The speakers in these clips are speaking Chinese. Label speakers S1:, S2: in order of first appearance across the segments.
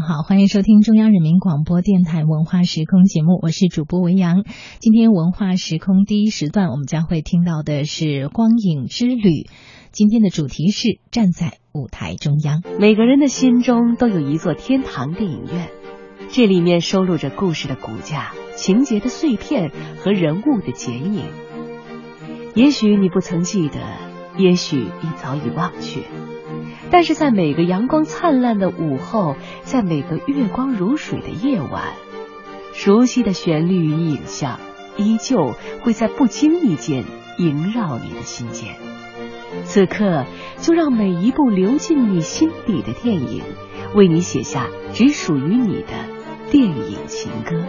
S1: 好，欢迎收听中央人民广播电台文化时空节目，我是主播维扬。今天文化时空第一时段，我们将会听到的是光影之旅。今天的主题是站在舞台中央。
S2: 每个人的心中都有一座天堂电影院，这里面收录着故事的骨架、情节的碎片和人物的剪影。也许你不曾记得，也许你早已忘却。但是在每个阳光灿烂的午后，在每个月光如水的夜晚，熟悉的旋律与影像依旧会在不经意间萦绕你的心间。此刻，就让每一部流进你心底的电影，为你写下只属于你的电影情歌。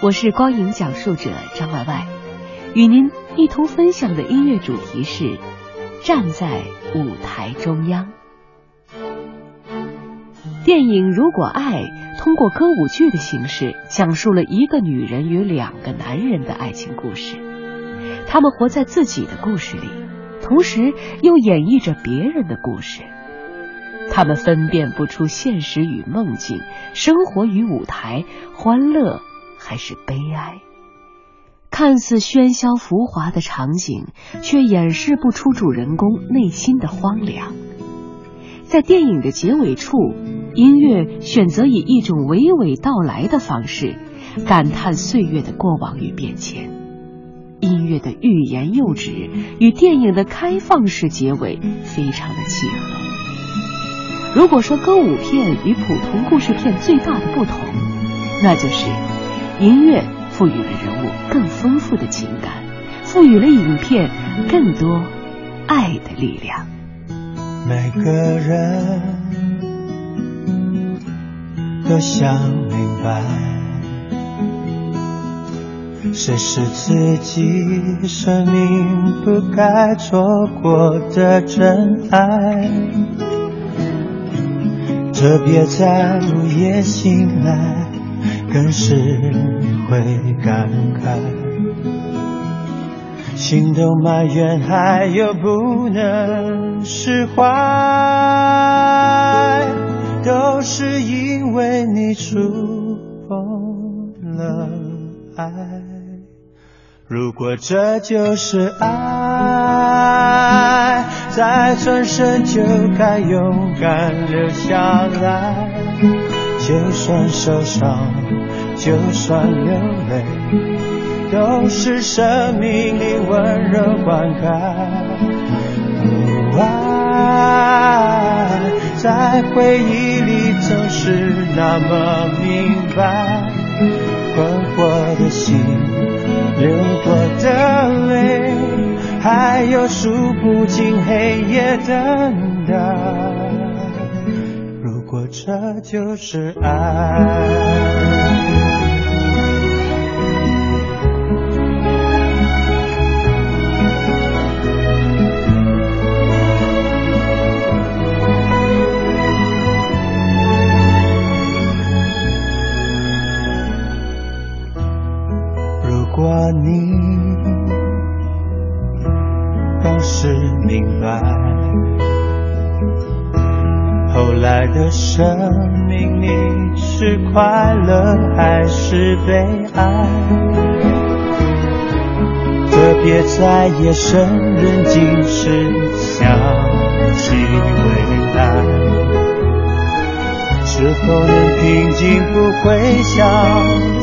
S2: 我是光影讲述者张外外，与您一同分享的音乐主题是。站在舞台中央，电影《如果爱》通过歌舞剧的形式，讲述了一个女人与两个男人的爱情故事。他们活在自己的故事里，同时又演绎着别人的故事。他们分辨不出现实与梦境，生活与舞台，欢乐还是悲哀。看似喧嚣浮华的场景，却掩饰不出主人公内心的荒凉。在电影的结尾处，音乐选择以一种娓娓道来的方式，感叹岁月的过往与变迁。音乐的欲言又止与电影的开放式结尾非常的契合。如果说歌舞片与普通故事片最大的不同，那就是音乐。赋予了人物更丰富的情感，赋予了影片更多爱的力量。
S3: 每个人都想明白，谁是自己生命不该错过的真爱。特别在午夜醒来，更是。会感慨，心都埋怨，还有不能释怀，都是因为你触碰了爱。如果这就是爱，再转身就该勇敢留下来，就算受伤。就算流泪，都是生命里温柔灌溉。爱在回忆里总是那么明白，困惑的心，流过的泪，还有数不尽黑夜等待。这就是爱。如果你当时明白后来。的生命，你是快乐还是悲哀？特别在夜深人静时想起未来，是否能平静？不会像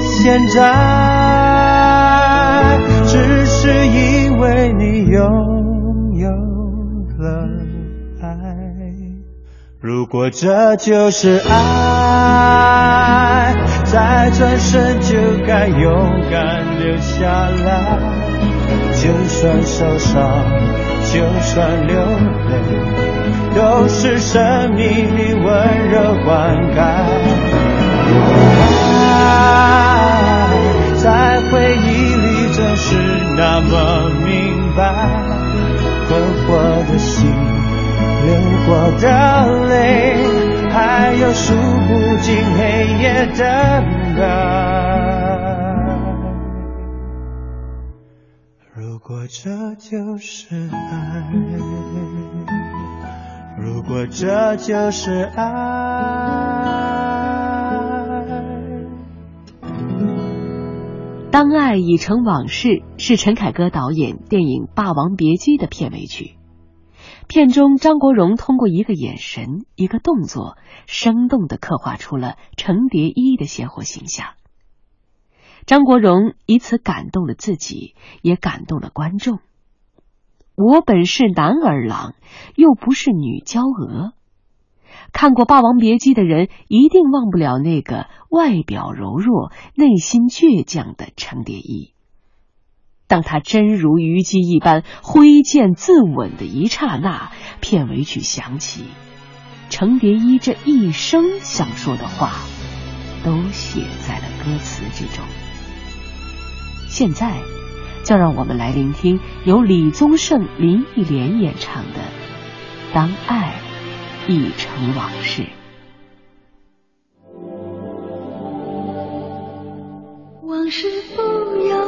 S3: 现在，只是因为你有。如果这就是爱，再转身就该勇敢留下来。就算受伤，就算流泪，都是生命里温柔灌溉。爱在回忆里总是那么明白，困惑的心。流过的等待如果这就是爱如果这就是爱。
S2: 当爱已成往事是陈凯歌导演电影霸王别姬的片尾曲。片中，张国荣通过一个眼神、一个动作，生动的刻画出了程蝶衣的鲜活形象。张国荣以此感动了自己，也感动了观众。我本是男儿郎，又不是女娇娥。看过《霸王别姬》的人，一定忘不了那个外表柔弱、内心倔强的程蝶衣。当他真如虞姬一般挥剑自刎的一刹那，片尾曲响起，程蝶衣这一生想说的话，都写在了歌词之中。现在，就让我们来聆听由李宗盛、林忆莲演唱的《当爱已成往事》。
S4: 往事不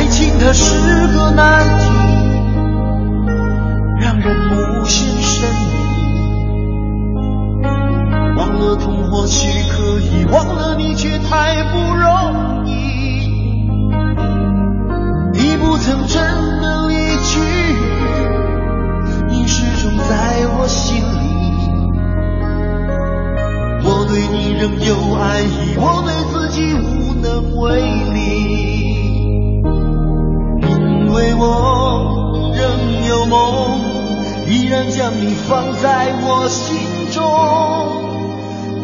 S5: 爱情它是个难题，让人无限神秘。忘了痛或许可以，忘了你却太不容易。你不曾真的离去，你始终在我心里。我对你仍有爱意，我对自己无能为力。为我仍有梦，依然将你放在我心中，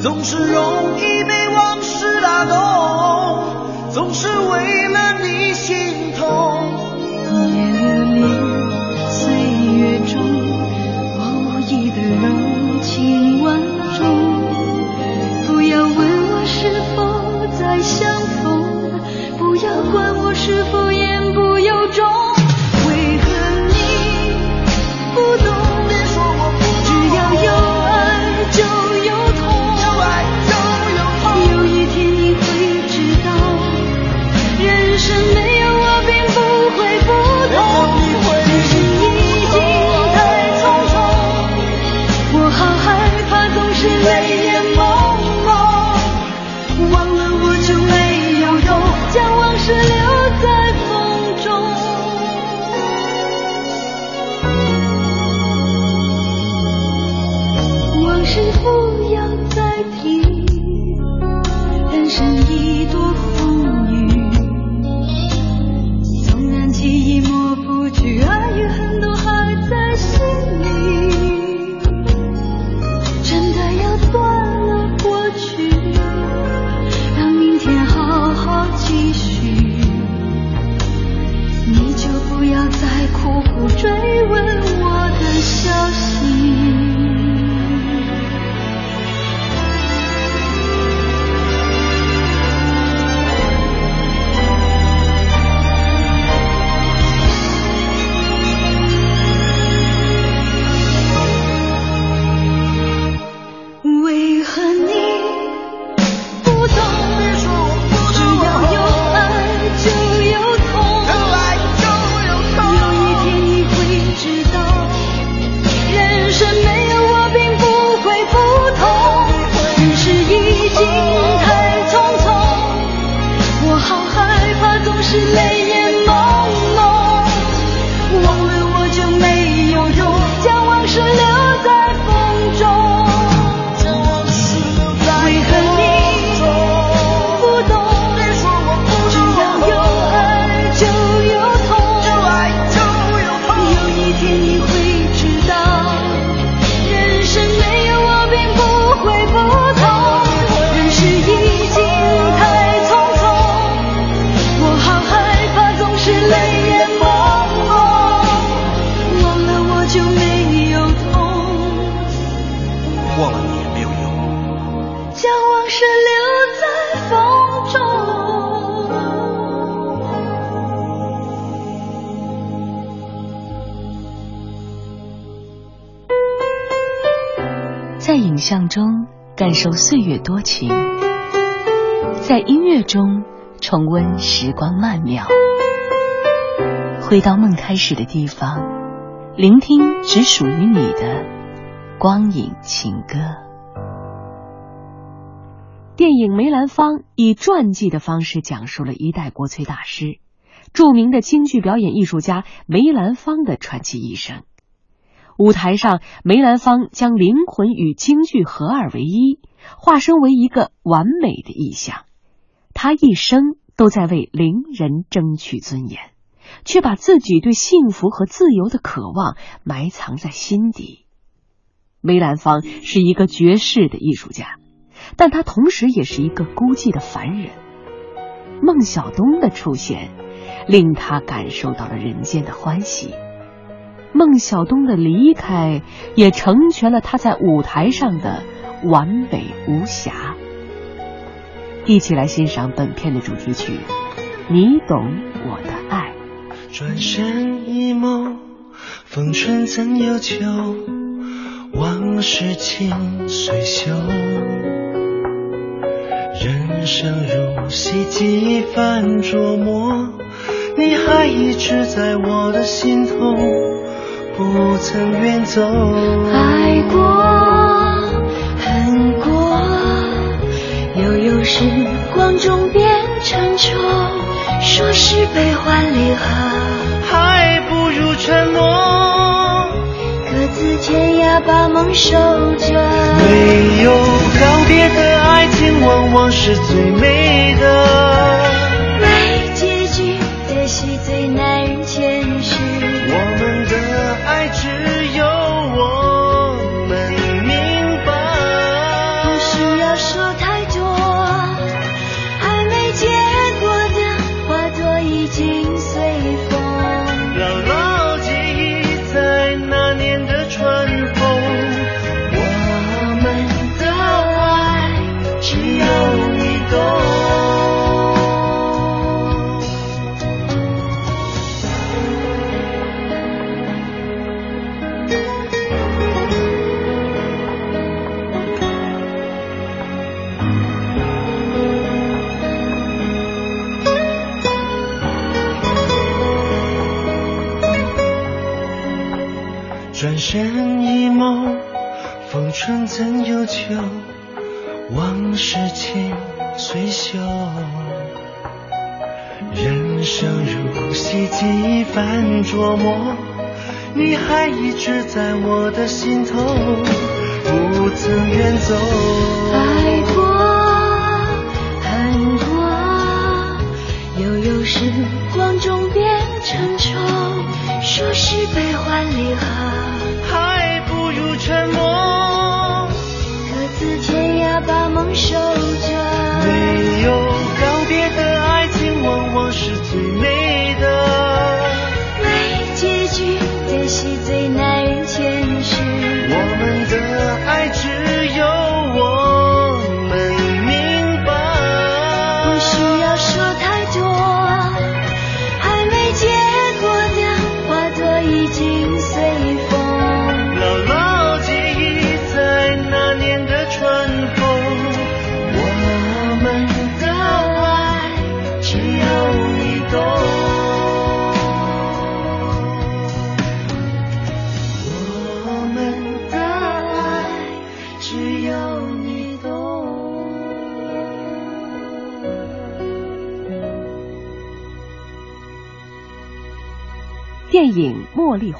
S5: 总是容易被往事打动，总是为了你心痛。
S4: 别留恋岁月中我无意的柔情万种，不要问我是否再相逢，不要管我是否
S2: 受岁月多情，在音乐中重温时光曼妙，回到梦开始的地方，聆听只属于你的光影情歌。电影《梅兰芳》以传记的方式讲述了一代国粹大师、著名的京剧表演艺术家梅兰芳的传奇一生。舞台上，梅兰芳将灵魂与京剧合二为一，化身为一个完美的意象。他一生都在为伶人争取尊严，却把自己对幸福和自由的渴望埋藏在心底。梅兰芳是一个绝世的艺术家，但他同时也是一个孤寂的凡人。孟小冬的出现，令他感受到了人间的欢喜。孟小冬的离开，也成全了他在舞台上的完美无瑕。一起来欣赏本片的主题曲《你懂我的爱》。
S5: 转身一眸，风春怎有秋？往事情随袖。人生如戏，几番琢磨，你还一直在我的心头。不曾远走，
S4: 爱过，时光中变成愁。说是悲欢离合，
S5: 还不如沉默。
S4: 各自天涯，把梦守着。
S5: 没有告别的爱情，往往是最美的。
S4: 没结局的戏，最难
S5: 琢磨，你还一直在我的心头，不曾远走。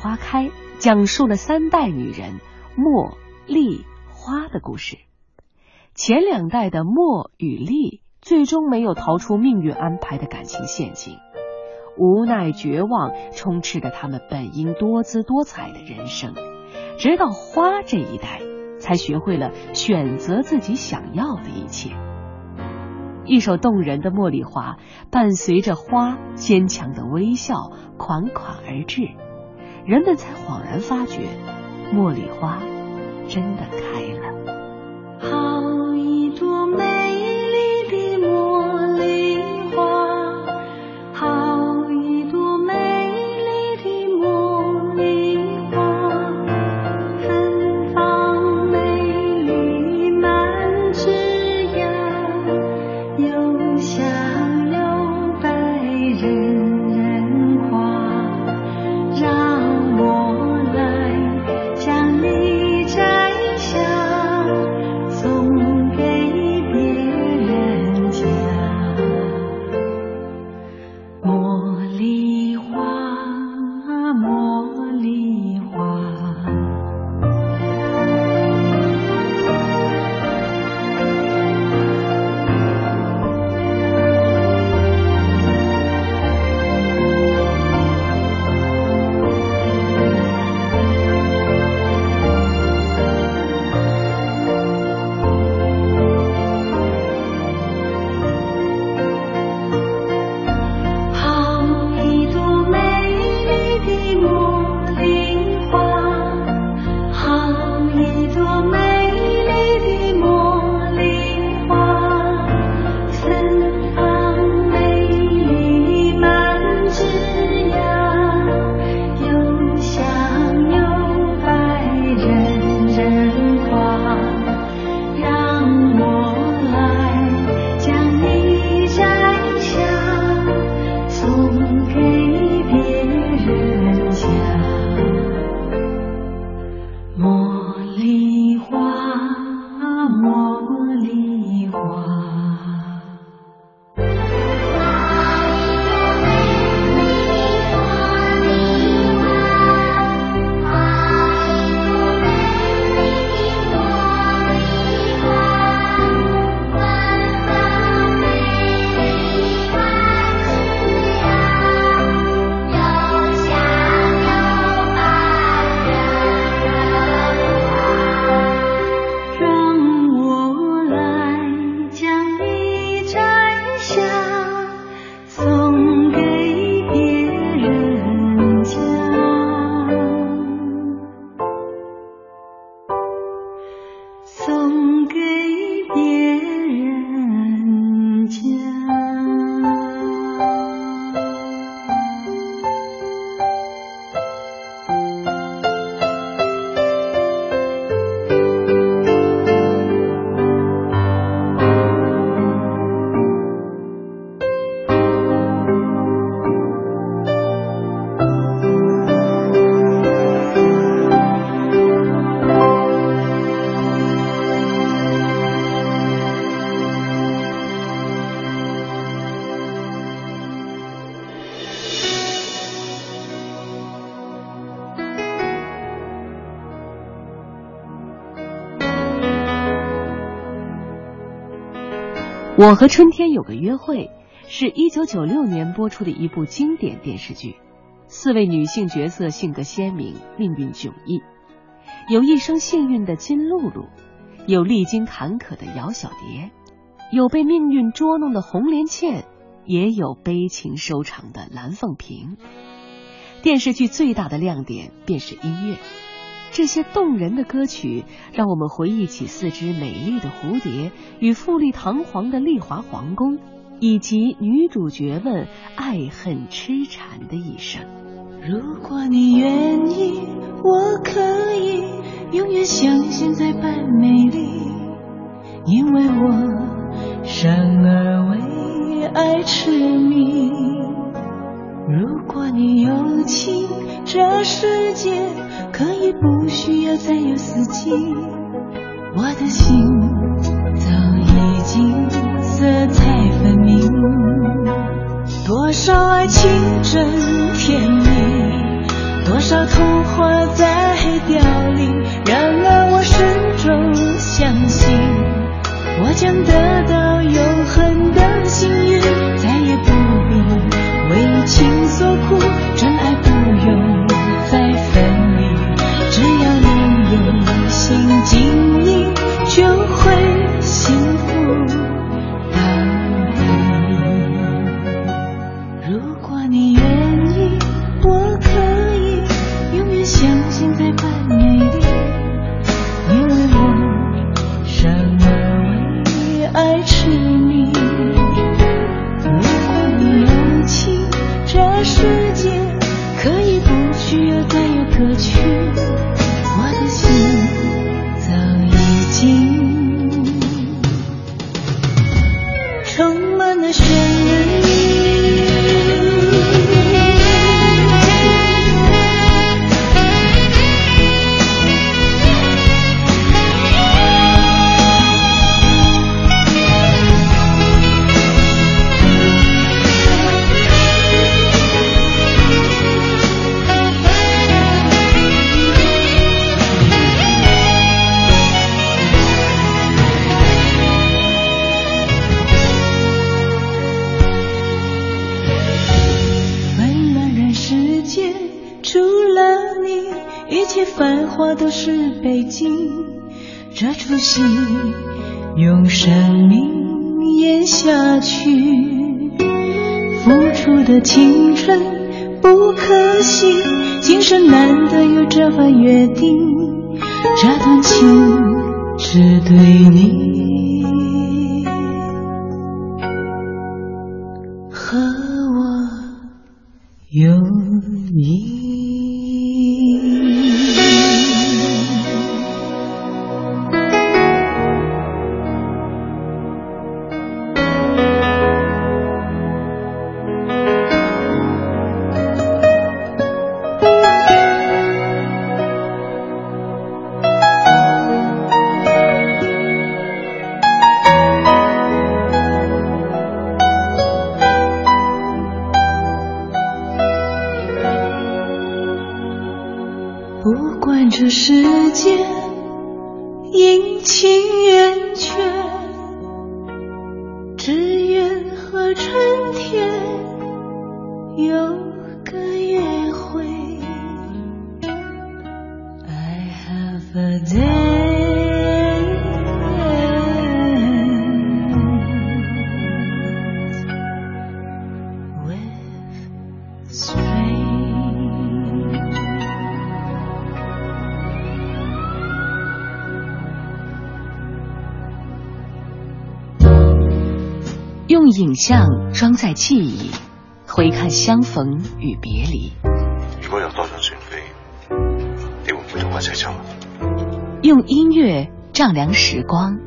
S4: 花
S2: 开》讲述了三代女人茉、莉、花的故事。前两代的茉与莉最终没有逃出命运安排的感情陷阱，无奈绝望充斥着他们本应多姿多彩的人生。直到花这一代，才学会了选择自己想要的一切。一首动人的《茉莉花》伴随着花坚强的微笑款款而至，人们才恍然发觉，茉莉花真的开了。
S4: 好一朵美
S2: 我和春天有个约会，是一九九六年播出的一部经典电视剧。四位女性角色性格鲜明，命运迥异。有一生幸运的金露露，有历经坎坷的姚小蝶，有被命运捉弄的红莲倩，也有悲情收场的蓝凤萍。电视剧最大的亮点便是音乐。这些动人的歌曲，让我们回忆起四只美丽的蝴蝶与富丽堂皇的丽华皇宫，以及女主角们爱恨痴缠的一生。
S4: 如果你愿意，我可以永远像现在般美丽，因为我生而为爱痴迷。如果你有情，这世界。可以不需要再有四季，我的心早已经色彩分明。多少爱情真甜蜜，多少童话在凋零。然而我始终相信，我将得到永恒的幸运，再也不情所苦，真爱不用只对你。
S2: 与别离。
S6: 如果有多张船飞，你会唔会同我一齐走？
S2: 用音乐丈量时光，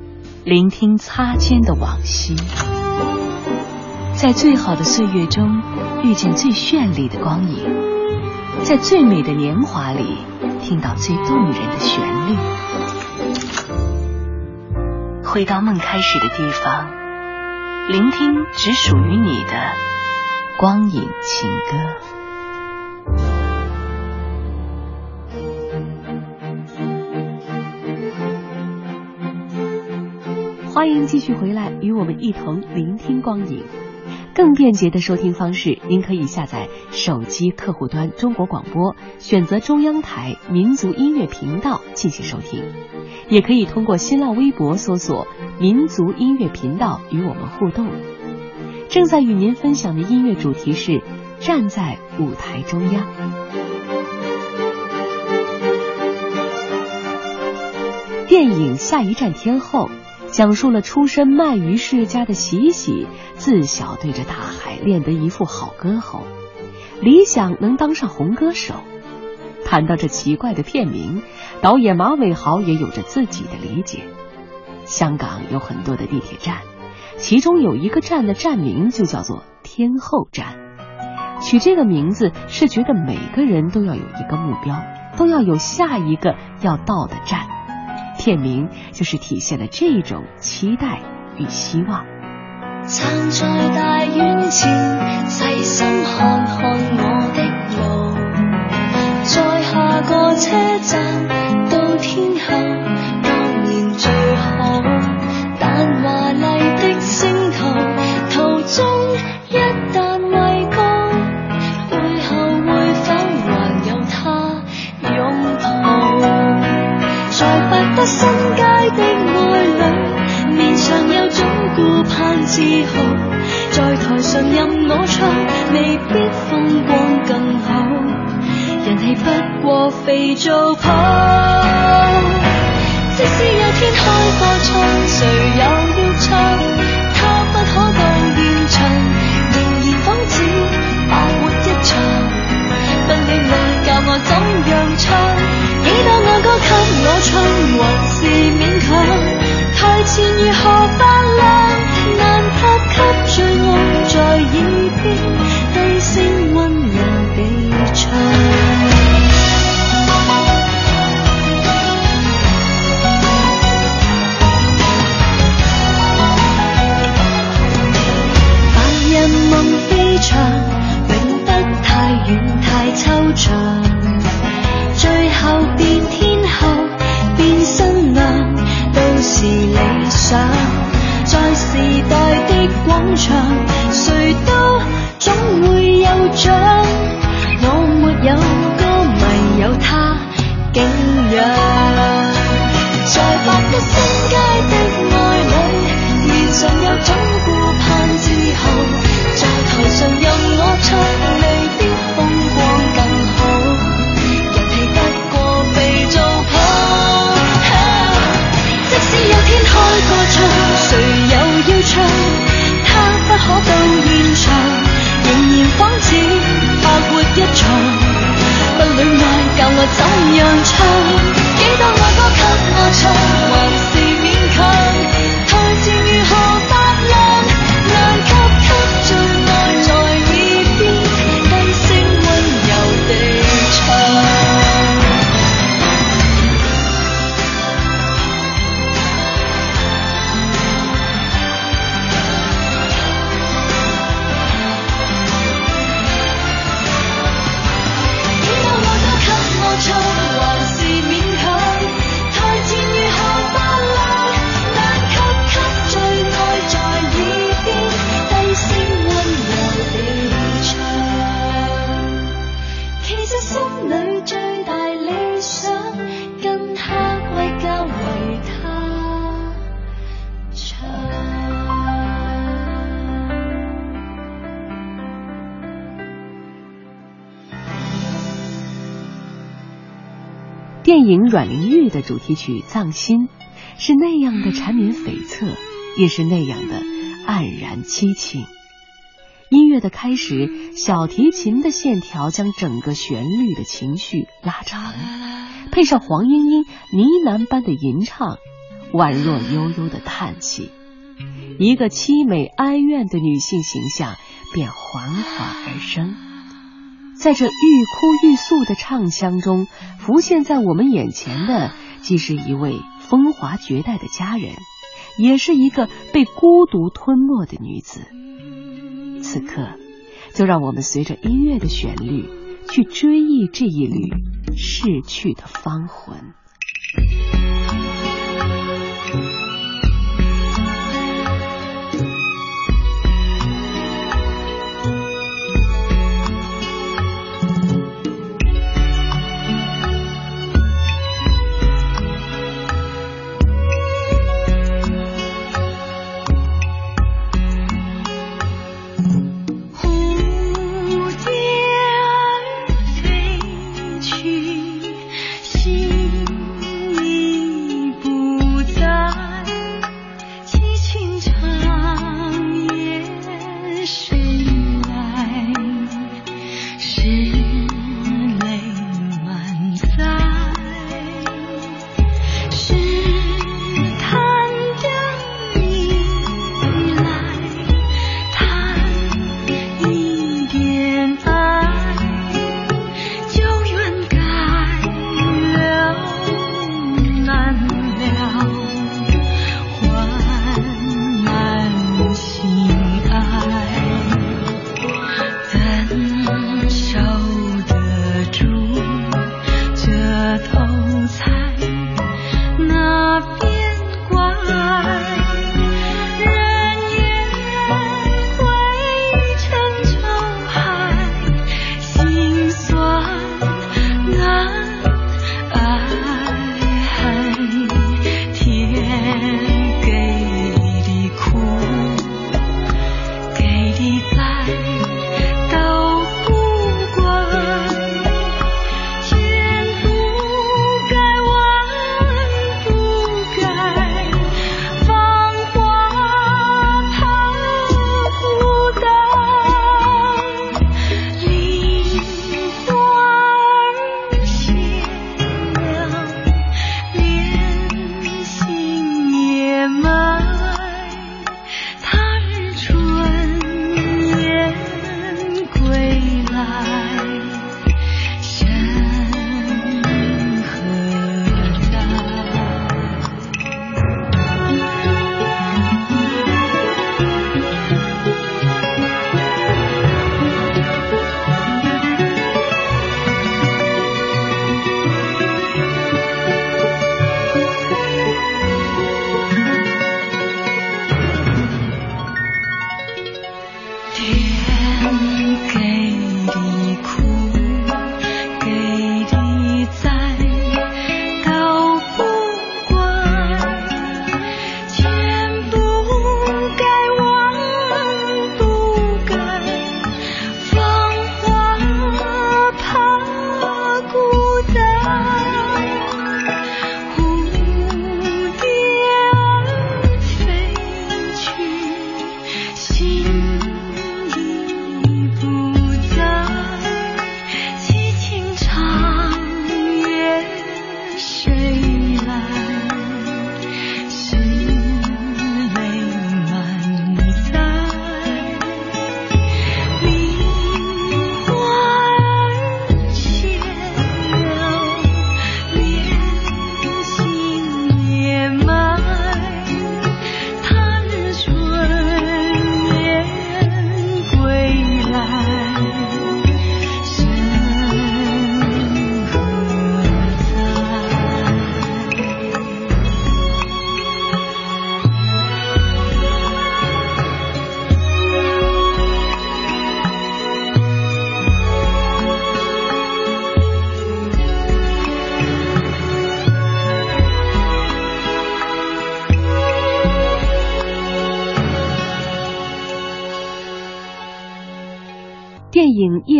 S2: 聆听擦肩的往昔，在最好的岁月中遇见最绚丽的光影，在最美的年华里听到最动人的旋律，回到梦开始的地方。聆听只属于你的光影情歌。欢迎继续回来，与我们一同聆听光影。更便捷的收听方式，您可以下载手机客户端中国广播，选择中央台民族音乐频道进行收听；也可以通过新浪微博搜索“民族音乐频道”与我们互动。正在与您分享的音乐主题是《站在舞台中央》。电影《下一站天后》。讲述了出身卖鱼世家的喜喜，自小对着大海练得一副好歌喉，理想能当上红歌手。谈到这奇怪的片名，导演马伟豪也有着自己的理解。香港有很多的地铁站，其中有一个站的站名就叫做天后站。取这个名字是觉得每个人都要有一个目标，都要有下一个要到的站。片名就是体现了这种期待与希望。
S4: 站在大院前，细心看看我的路，在下个车站到天后，新街的爱侣，面上有种顾盼自豪。在台上任我唱，未必风光更好。人气不过肥皂泡。即使有天开个唱，谁又要唱？他不可到现场，仍然仿似白活一场。不恋爱教我怎样唱？几多爱歌给我唱，还是勉强。台前如何发亮，难拍给最爱在耳边低声温柔地唱。白日梦飞翔，永不太远太抽象。最后是理想。在时代的广场，谁
S2: 电影《阮玲玉》的主题曲《藏心》是那样的缠绵悱恻，也是那样的黯然凄清。音乐的开始，小提琴的线条将整个旋律的情绪拉长，配上黄莺莺呢喃般的吟唱，宛若悠悠的叹息，一个凄美哀怨的女性形象便缓缓而生。在这欲哭欲诉的唱腔中，浮现在我们眼前的，既是一位风华绝代的佳人，也是一个被孤独吞没的女子。此刻，就让我们随着音乐的旋律，去追忆这一缕逝去的芳魂。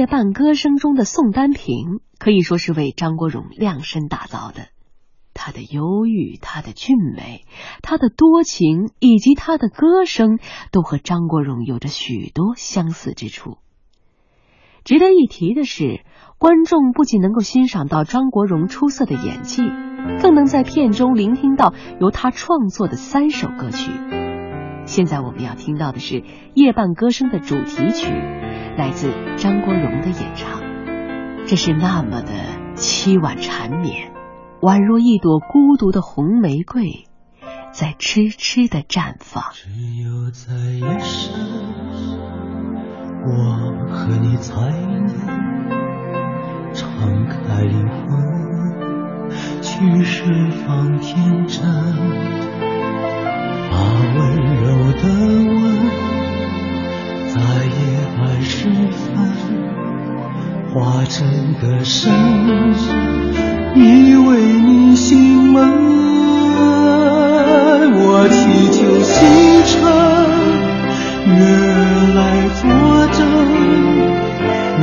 S2: 影《夜半歌声》中的宋丹萍，可以说是为张国荣量身打造的。她的忧郁，她的俊美，她的多情，以及她的歌声，都和张国荣有着许多相似之处。值得一提的是，观众不仅能够欣赏到张国荣出色的演技，更能在片中聆听到由他创作的三首歌曲。现在我们要听到的是《夜半歌声》的主题曲，来自张国荣的演唱。这是那么的凄婉缠绵，宛若一朵孤独的红玫瑰，在痴痴的绽放。
S3: 只有在夜深，我和你才能敞开灵魂，去释放天真。把温柔的吻，在夜半时分化成歌声，依偎你心门。我祈求星辰月来作证，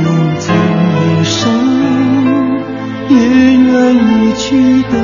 S3: 用尽一生也愿意去等。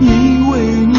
S3: 以为你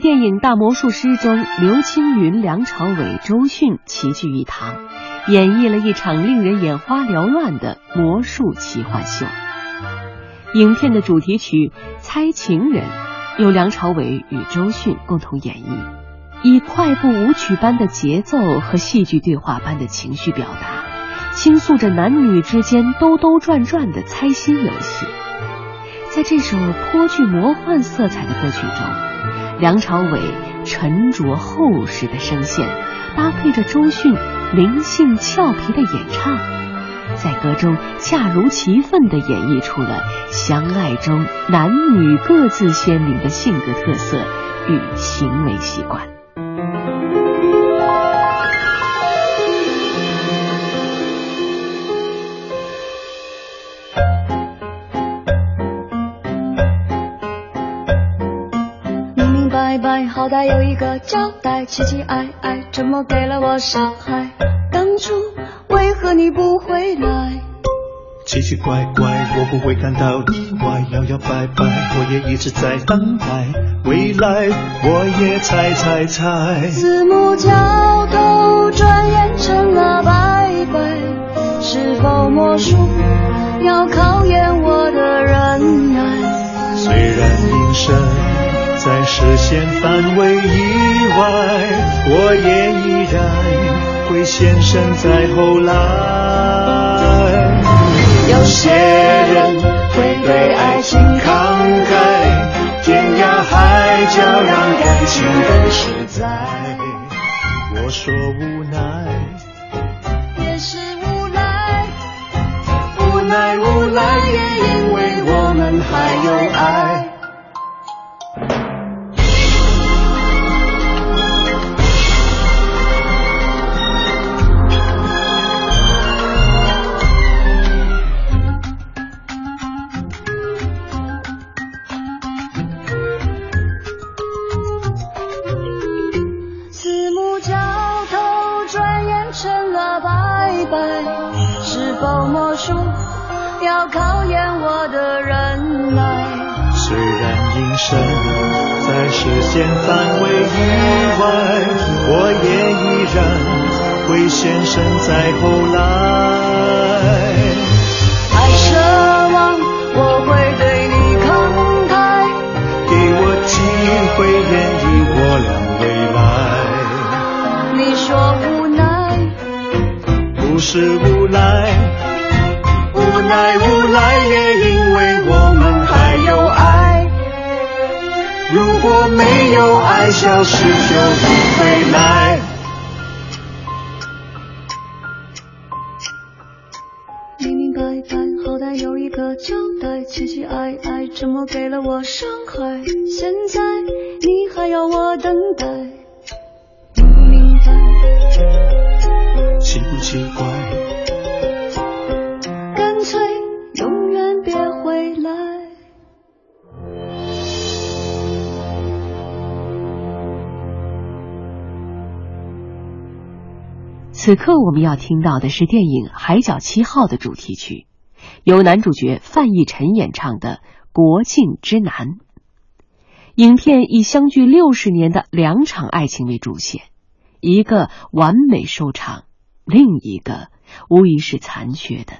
S2: 电影《大魔术师》中，刘青云、梁朝伟、周迅齐聚一堂，演绎了一场令人眼花缭乱的魔术奇幻秀。影片的主题曲《猜情人》由梁朝伟与周迅共同演绎，以快步舞曲般的节奏和戏剧对话般的情绪表达，倾诉着男女之间兜兜转转的猜心游戏。在这首颇具魔幻色彩的歌曲中，梁朝伟沉着厚实的声线，搭配着周迅灵性俏皮的演唱，在歌中恰如其分地演绎出了相爱中男女各自鲜明的性格特色与行为习惯。
S7: 好歹有一个交代，期期爱爱，怎么给了我伤害？当初为何你不回来？
S3: 奇奇怪怪，我不会感到意外，摇摇摆摆，我也一直在等待未来，我也猜猜猜。
S7: 四目交投，转眼成了拜拜，是否魔术要
S4: 考验我的忍耐？
S5: 虽然隐身。在视线范围以外，我也依然会现身在后来。
S4: 有些人会对爱情慷慨，
S5: 天涯海角让感情更实在。
S4: 我说无奈，
S5: 也是无奈，无奈无奈，也因为我们还有爱。
S4: 在乎。伤害？现在你还要我等待，不明白。
S5: 奇不奇怪？
S4: 干脆永远别回来。
S2: 此刻我们要听到的是电影《海角七号》的主题曲，由男主角范逸臣演唱的《国境之南》。影片以相距六十年的两场爱情为主线，一个完美收场，另一个无疑是残缺的。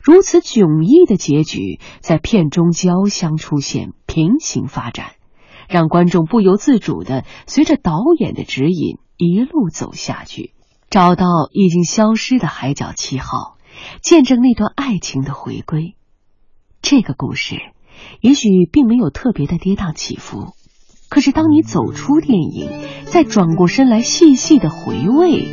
S2: 如此迥异的结局，在片中交相出现，平行发展，让观众不由自主的随着导演的指引一路走下去。找到已经消失的海角七号，见证那段爱情的回归。这个故事也许并没有特别的跌宕起伏，可是当你走出电影，再转过身来细细的回味，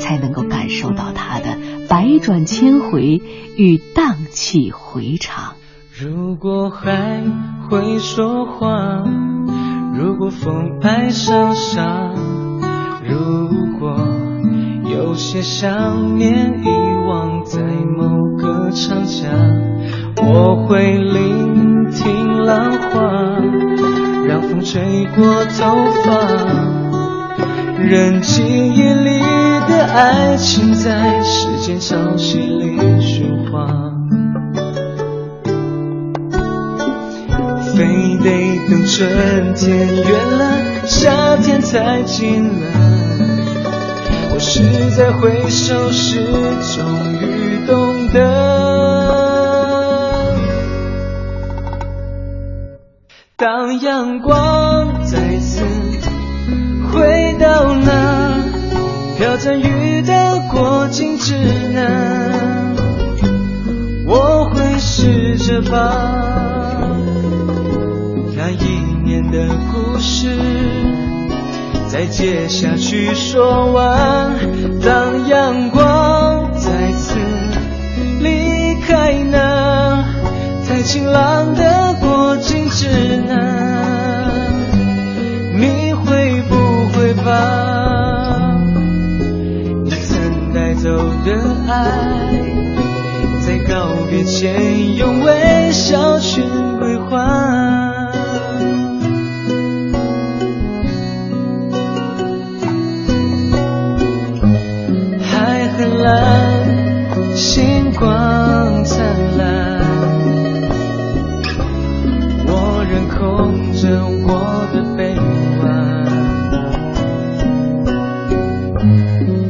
S2: 才能够感受到它的百转千回与荡气回肠。
S5: 如果海会说话，如果风爱上沙，如果有些想念遗忘在某个长假，我会聆听浪花，让风吹过头发，任记忆里的爱情在时间潮汐里循环。非得等春天远了，夏天才近了。我是在回首时终于懂得，当阳光再次回到那飘着雨的过境之南，我会试着把那一年的故事。再接下去说完，当阳光再次离开那太晴朗的情之难，你会不会把你曾带走的爱，在告别前用微笑去归还？海很蓝，星光我的臂弯，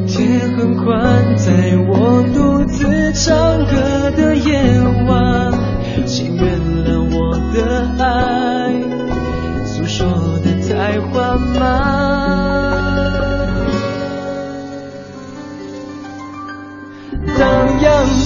S5: 天很宽，在我独自唱歌的夜晚，请原谅我的爱，诉说的太缓慢，荡漾。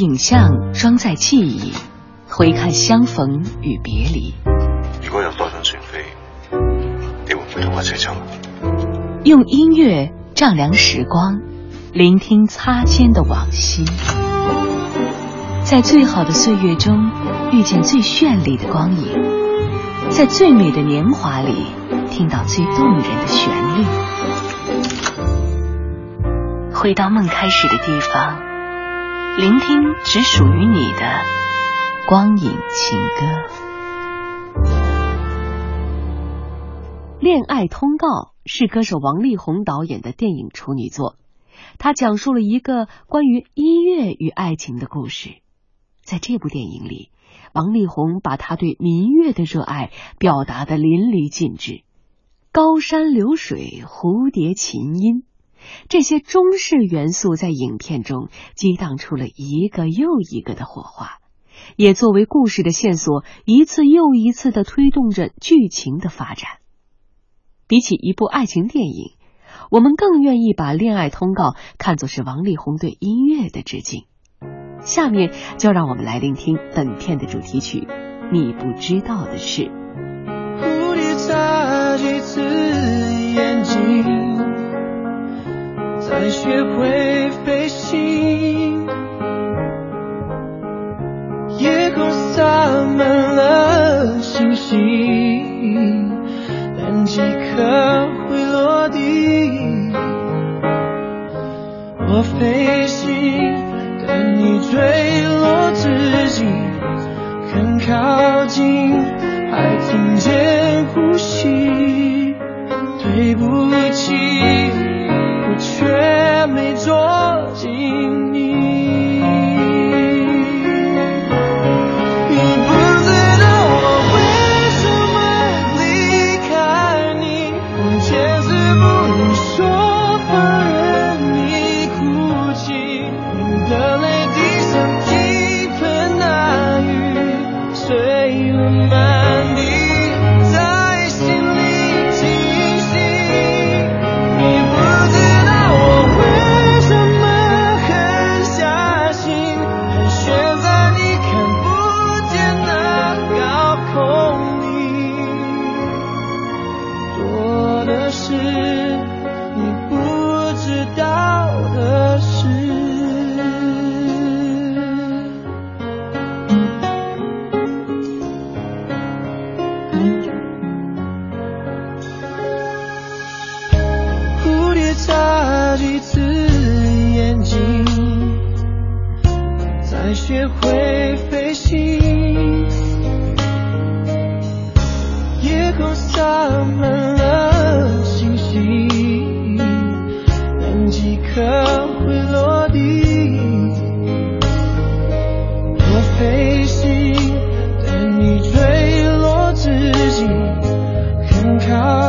S2: 影像装载记忆，回看相逢与别离；
S6: 如果有多趟船飞，你會唔會同我一齊走？
S2: 用音乐丈量时光，聆听擦肩的往昔。在最好的岁月中，遇见最绚丽的光影；在最美的年华里，听到最动人的旋律。回到梦开始的地方，聆听只属于你的光影情歌。《恋爱通告》是歌手王力宏导演的电影处女作，它讲述了一个关于音乐与爱情的故事。在这部电影里，王力宏把他对民乐的热爱表达的淋漓尽致，高山流水、蝴蝶琴音，这些中式元素在影片中激荡出了一个又一个的火花，也作为故事的线索，一次又一次的推动着剧情的发展。比起一部爱情电影，我们更愿意把《恋爱通告》看作是王力宏对音乐的致敬。下面就让我们来聆听本片的主题曲《你不知道的事》。
S5: 才学会飞行。夜空洒满了星星，但几颗会落地。我飞行。等你追飞行但你坠落之际很靠